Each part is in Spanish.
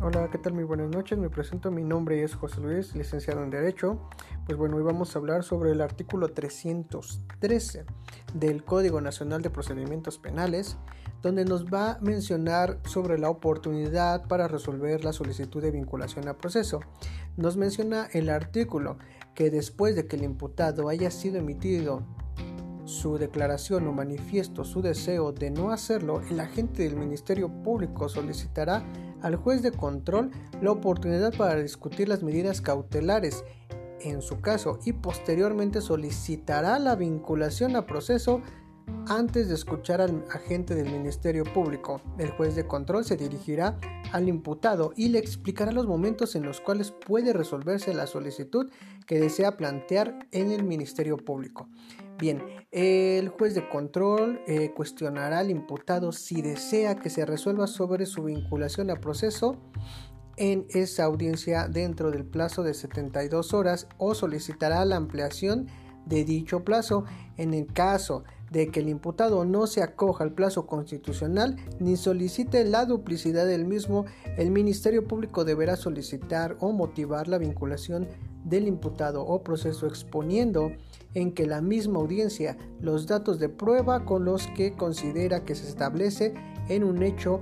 Hola, ¿qué tal? Muy buenas noches. Me presento, mi nombre es José Luis, licenciado en Derecho. Pues bueno, hoy vamos a hablar sobre el artículo 313 del Código Nacional de Procedimientos Penales, donde nos va a mencionar sobre la oportunidad para resolver la solicitud de vinculación a proceso. Nos menciona el artículo que después de que el imputado haya sido emitido su declaración o manifiesto su deseo de no hacerlo, el agente del Ministerio Público solicitará al juez de control la oportunidad para discutir las medidas cautelares en su caso y posteriormente solicitará la vinculación a proceso antes de escuchar al agente del Ministerio Público. El juez de control se dirigirá al imputado y le explicará los momentos en los cuales puede resolverse la solicitud que desea plantear en el Ministerio Público. Bien, el juez de control eh, cuestionará al imputado si desea que se resuelva sobre su vinculación a proceso en esa audiencia dentro del plazo de 72 horas o solicitará la ampliación de dicho plazo en el caso de que el imputado no se acoja al plazo constitucional ni solicite la duplicidad del mismo, el Ministerio Público deberá solicitar o motivar la vinculación del imputado o proceso exponiendo en que la misma audiencia los datos de prueba con los que considera que se establece en un hecho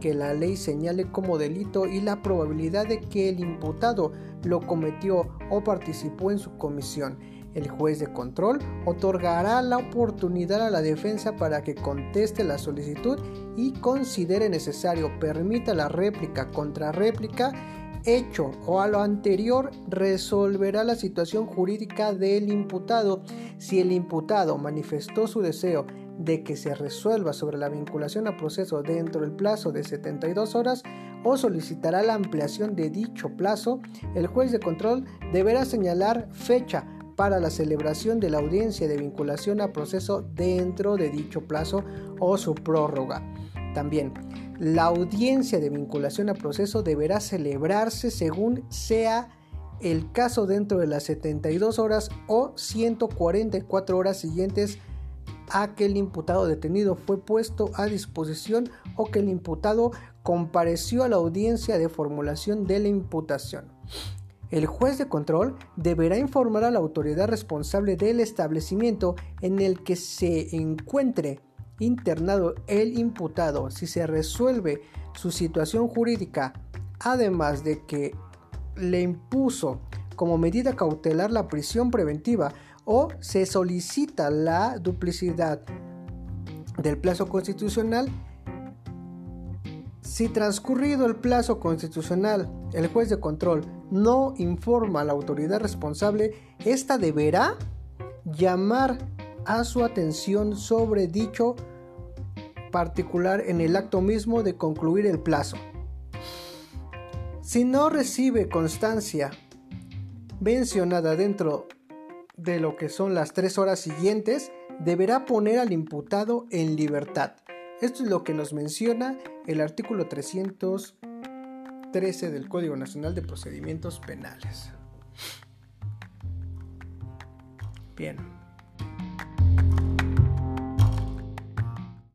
que la ley señale como delito y la probabilidad de que el imputado lo cometió o participó en su comisión. El juez de control otorgará la oportunidad a la defensa para que conteste la solicitud y considere necesario permita la réplica, contra réplica hecho o a lo anterior resolverá la situación jurídica del imputado. Si el imputado manifestó su deseo de que se resuelva sobre la vinculación a proceso dentro del plazo de 72 horas o solicitará la ampliación de dicho plazo, el juez de control deberá señalar fecha para la celebración de la audiencia de vinculación a proceso dentro de dicho plazo o su prórroga. También, la audiencia de vinculación a proceso deberá celebrarse según sea el caso dentro de las 72 horas o 144 horas siguientes a que el imputado detenido fue puesto a disposición o que el imputado compareció a la audiencia de formulación de la imputación. El juez de control deberá informar a la autoridad responsable del establecimiento en el que se encuentre internado el imputado si se resuelve su situación jurídica, además de que le impuso como medida cautelar la prisión preventiva o se solicita la duplicidad del plazo constitucional, si transcurrido el plazo constitucional el juez de control no informa a la autoridad responsable, ésta deberá llamar a su atención sobre dicho particular en el acto mismo de concluir el plazo. Si no recibe constancia mencionada dentro de lo que son las tres horas siguientes, deberá poner al imputado en libertad. Esto es lo que nos menciona el artículo 313 del Código Nacional de Procedimientos Penales. Bien.